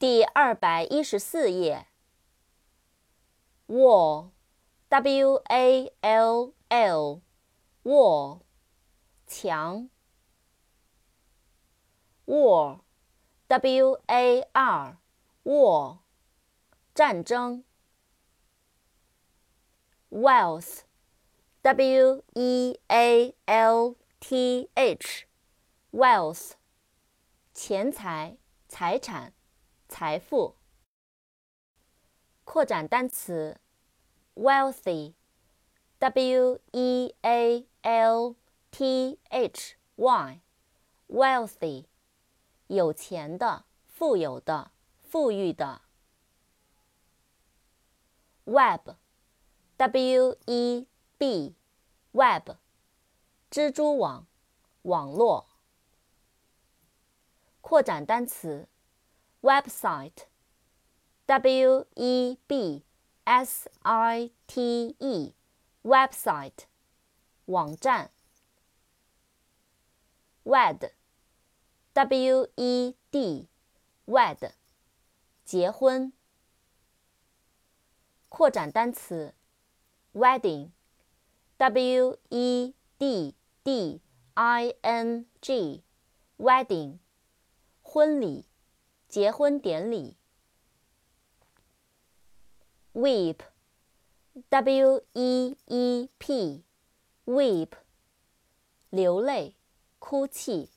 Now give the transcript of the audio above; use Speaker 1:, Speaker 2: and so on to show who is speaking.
Speaker 1: 第二百一十四页。wall，w a l l，wall，墙。war，w a r，war，战争。wealth，w e a l t h，wealth，钱财、财产。财富。扩展单词：wealthy，w e a l t h y，wealthy，有钱的、富有的、富裕的。web，w e b，web，蜘蛛网、网络。扩展单词。Website w e b s i t e website 网站 wed w e d wed 结婚扩展单词 wedding w e d d i n g wedding 婚礼结婚典礼。weep，w e e p，weep，流泪，哭泣。